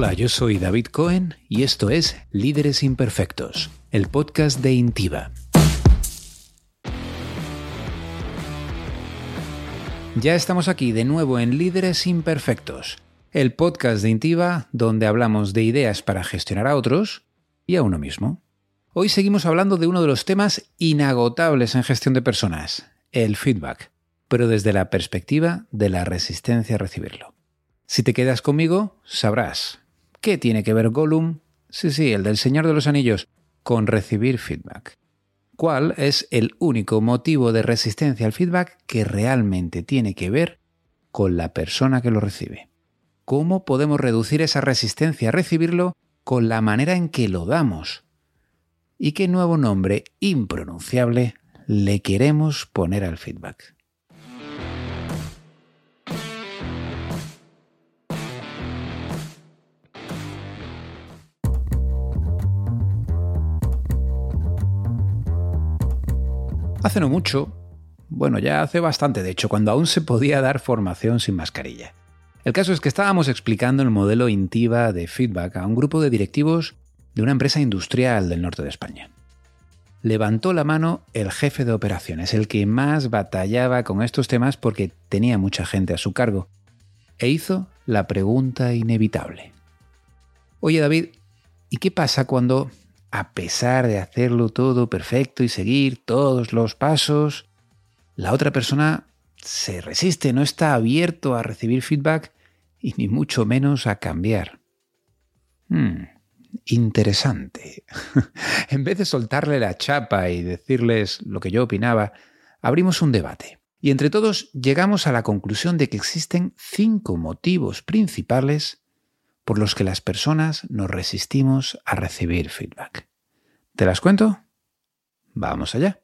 Hola, yo soy David Cohen y esto es Líderes Imperfectos, el podcast de Intiva. Ya estamos aquí de nuevo en Líderes Imperfectos, el podcast de Intiva donde hablamos de ideas para gestionar a otros y a uno mismo. Hoy seguimos hablando de uno de los temas inagotables en gestión de personas, el feedback, pero desde la perspectiva de la resistencia a recibirlo. Si te quedas conmigo, sabrás qué tiene que ver Gollum, sí, sí, el del Señor de los Anillos, con recibir feedback. ¿Cuál es el único motivo de resistencia al feedback que realmente tiene que ver con la persona que lo recibe? ¿Cómo podemos reducir esa resistencia a recibirlo con la manera en que lo damos? ¿Y qué nuevo nombre impronunciable le queremos poner al feedback? Hace no mucho, bueno, ya hace bastante, de hecho, cuando aún se podía dar formación sin mascarilla. El caso es que estábamos explicando el modelo Intiva de feedback a un grupo de directivos de una empresa industrial del norte de España. Levantó la mano el jefe de operaciones, el que más batallaba con estos temas porque tenía mucha gente a su cargo, e hizo la pregunta inevitable. Oye David, ¿y qué pasa cuando a pesar de hacerlo todo perfecto y seguir todos los pasos, la otra persona se resiste, no está abierto a recibir feedback y ni mucho menos a cambiar. Hmm, interesante. en vez de soltarle la chapa y decirles lo que yo opinaba, abrimos un debate. Y entre todos llegamos a la conclusión de que existen cinco motivos principales por los que las personas nos resistimos a recibir feedback. ¿Te las cuento? Vamos allá.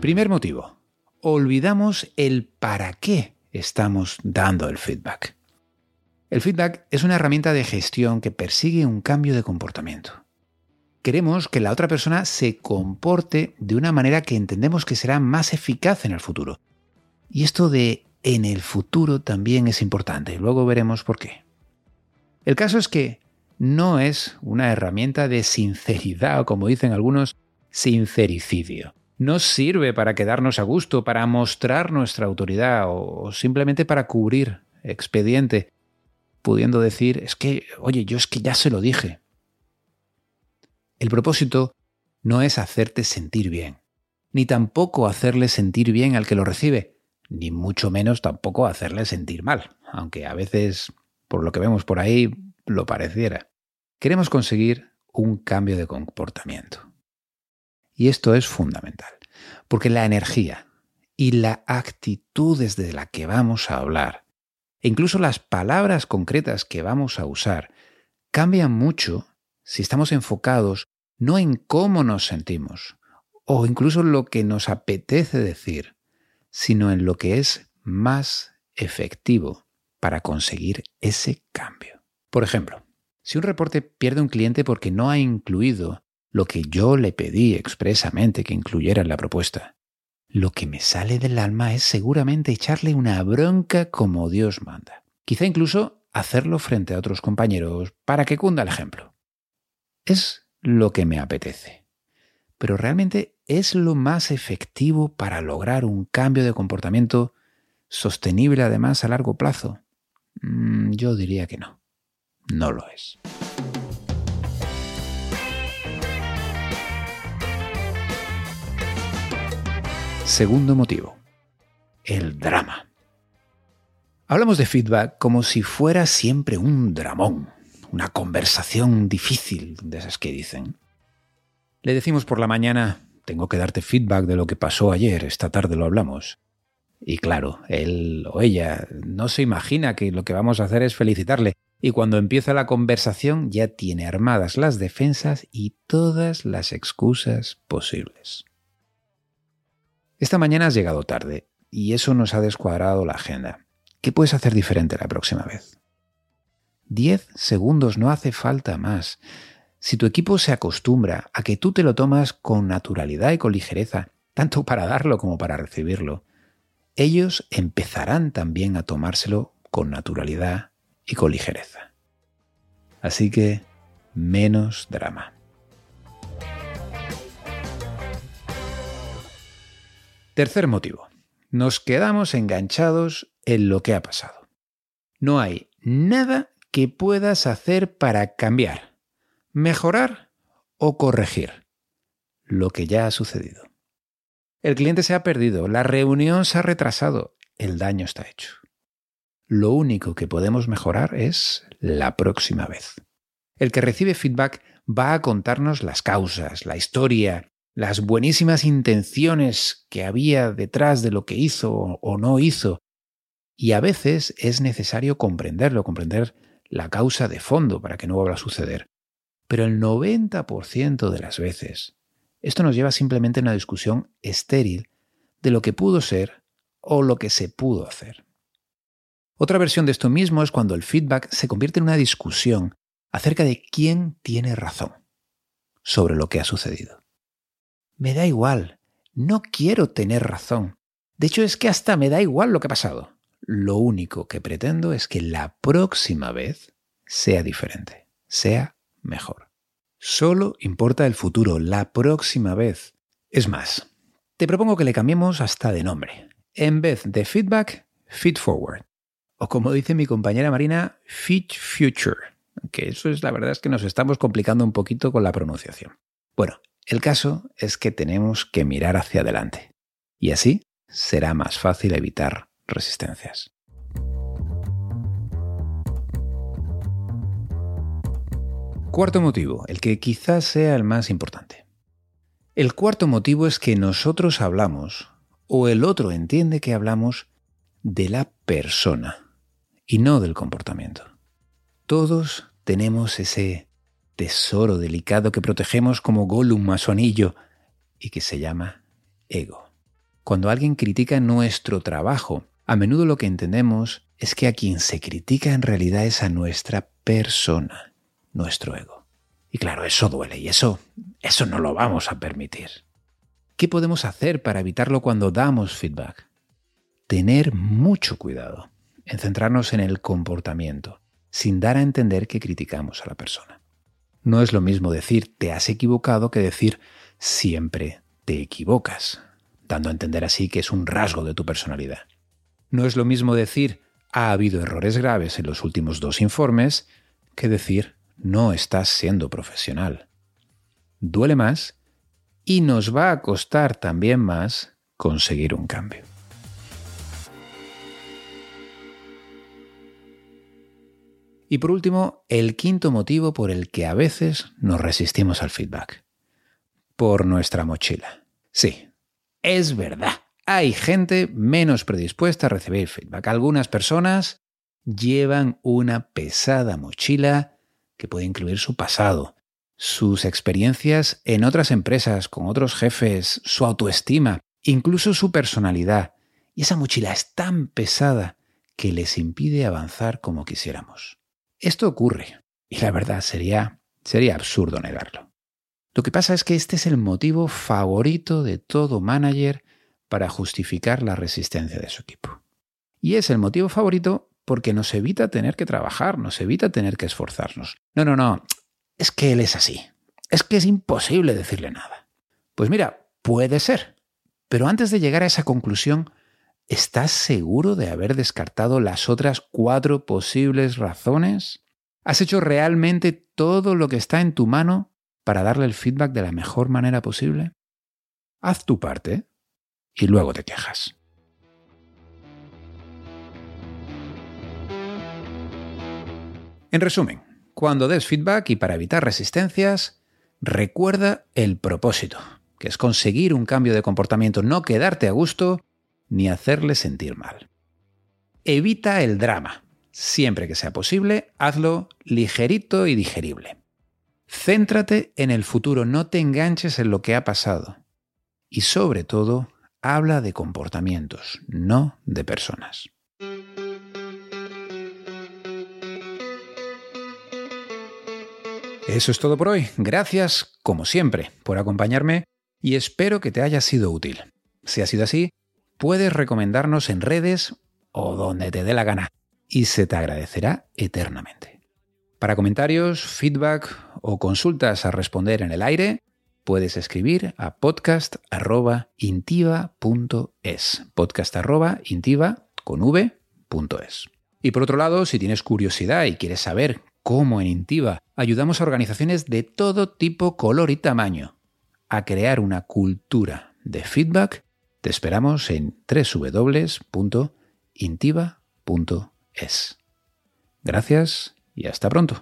Primer motivo. Olvidamos el para qué estamos dando el feedback. El feedback es una herramienta de gestión que persigue un cambio de comportamiento. Queremos que la otra persona se comporte de una manera que entendemos que será más eficaz en el futuro, y esto de en el futuro también es importante. Luego veremos por qué. El caso es que no es una herramienta de sinceridad o como dicen algunos, sincericidio. No sirve para quedarnos a gusto, para mostrar nuestra autoridad o simplemente para cubrir expediente, pudiendo decir, es que, oye, yo es que ya se lo dije. El propósito no es hacerte sentir bien, ni tampoco hacerle sentir bien al que lo recibe, ni mucho menos tampoco hacerle sentir mal, aunque a veces, por lo que vemos por ahí, lo pareciera. Queremos conseguir un cambio de comportamiento. Y esto es fundamental, porque la energía y la actitud desde la que vamos a hablar, e incluso las palabras concretas que vamos a usar, cambian mucho si estamos enfocados no en cómo nos sentimos, o incluso lo que nos apetece decir, sino en lo que es más efectivo para conseguir ese cambio. Por ejemplo, si un reporte pierde un cliente porque no ha incluido lo que yo le pedí expresamente que incluyera en la propuesta, lo que me sale del alma es seguramente echarle una bronca como Dios manda. Quizá incluso hacerlo frente a otros compañeros para que cunda el ejemplo. Es lo que me apetece. Pero realmente es lo más efectivo para lograr un cambio de comportamiento sostenible además a largo plazo? Mm, yo diría que no. No lo es. Segundo motivo. El drama. Hablamos de feedback como si fuera siempre un dramón, una conversación difícil de esas que dicen. Le decimos por la mañana, tengo que darte feedback de lo que pasó ayer, esta tarde lo hablamos. Y claro, él o ella no se imagina que lo que vamos a hacer es felicitarle. Y cuando empieza la conversación ya tiene armadas las defensas y todas las excusas posibles. Esta mañana has llegado tarde y eso nos ha descuadrado la agenda. ¿Qué puedes hacer diferente la próxima vez? Diez segundos no hace falta más. Si tu equipo se acostumbra a que tú te lo tomas con naturalidad y con ligereza, tanto para darlo como para recibirlo, ellos empezarán también a tomárselo con naturalidad y con ligereza. Así que menos drama. Tercer motivo. Nos quedamos enganchados en lo que ha pasado. No hay nada que puedas hacer para cambiar, mejorar o corregir lo que ya ha sucedido. El cliente se ha perdido, la reunión se ha retrasado, el daño está hecho. Lo único que podemos mejorar es la próxima vez. El que recibe feedback va a contarnos las causas, la historia, las buenísimas intenciones que había detrás de lo que hizo o no hizo. Y a veces es necesario comprenderlo, comprender la causa de fondo para que no vuelva a suceder. Pero el 90% de las veces, esto nos lleva simplemente a una discusión estéril de lo que pudo ser o lo que se pudo hacer. Otra versión de esto mismo es cuando el feedback se convierte en una discusión acerca de quién tiene razón sobre lo que ha sucedido. Me da igual, no quiero tener razón. De hecho, es que hasta me da igual lo que ha pasado. Lo único que pretendo es que la próxima vez sea diferente, sea mejor. Solo importa el futuro, la próxima vez. Es más, te propongo que le cambiemos hasta de nombre. En vez de feedback, feed forward. O como dice mi compañera Marina, feed future. Que eso es la verdad es que nos estamos complicando un poquito con la pronunciación. Bueno, el caso es que tenemos que mirar hacia adelante. Y así será más fácil evitar resistencias. Cuarto motivo, el que quizás sea el más importante. El cuarto motivo es que nosotros hablamos, o el otro entiende que hablamos, de la persona y no del comportamiento. Todos tenemos ese tesoro delicado que protegemos como Gollum a su anillo y que se llama ego. Cuando alguien critica nuestro trabajo, a menudo lo que entendemos es que a quien se critica en realidad es a nuestra persona, nuestro ego. Y claro, eso duele y eso, eso no lo vamos a permitir. ¿Qué podemos hacer para evitarlo cuando damos feedback? Tener mucho cuidado en centrarnos en el comportamiento, sin dar a entender que criticamos a la persona. No es lo mismo decir te has equivocado que decir siempre te equivocas, dando a entender así que es un rasgo de tu personalidad. No es lo mismo decir ha habido errores graves en los últimos dos informes que decir no estás siendo profesional. Duele más y nos va a costar también más conseguir un cambio. Y por último, el quinto motivo por el que a veces nos resistimos al feedback. Por nuestra mochila. Sí, es verdad. Hay gente menos predispuesta a recibir feedback. Algunas personas llevan una pesada mochila que puede incluir su pasado, sus experiencias en otras empresas, con otros jefes, su autoestima, incluso su personalidad. Y esa mochila es tan pesada que les impide avanzar como quisiéramos. Esto ocurre, y la verdad sería, sería absurdo negarlo. Lo que pasa es que este es el motivo favorito de todo manager para justificar la resistencia de su equipo. Y es el motivo favorito porque nos evita tener que trabajar, nos evita tener que esforzarnos. No, no, no, es que él es así. Es que es imposible decirle nada. Pues mira, puede ser. Pero antes de llegar a esa conclusión, ¿Estás seguro de haber descartado las otras cuatro posibles razones? ¿Has hecho realmente todo lo que está en tu mano para darle el feedback de la mejor manera posible? Haz tu parte y luego te quejas. En resumen, cuando des feedback y para evitar resistencias, recuerda el propósito, que es conseguir un cambio de comportamiento, no quedarte a gusto ni hacerle sentir mal. Evita el drama. Siempre que sea posible, hazlo ligerito y digerible. Céntrate en el futuro, no te enganches en lo que ha pasado. Y sobre todo, habla de comportamientos, no de personas. Eso es todo por hoy. Gracias, como siempre, por acompañarme y espero que te haya sido útil. Si ha sido así, puedes recomendarnos en redes o donde te dé la gana y se te agradecerá eternamente. Para comentarios, feedback o consultas a responder en el aire, puedes escribir a podcast.intiva.es. Podcast.intiva con v.es. Y por otro lado, si tienes curiosidad y quieres saber cómo en Intiva ayudamos a organizaciones de todo tipo, color y tamaño a crear una cultura de feedback, te esperamos en www.intiva.es. Gracias y hasta pronto.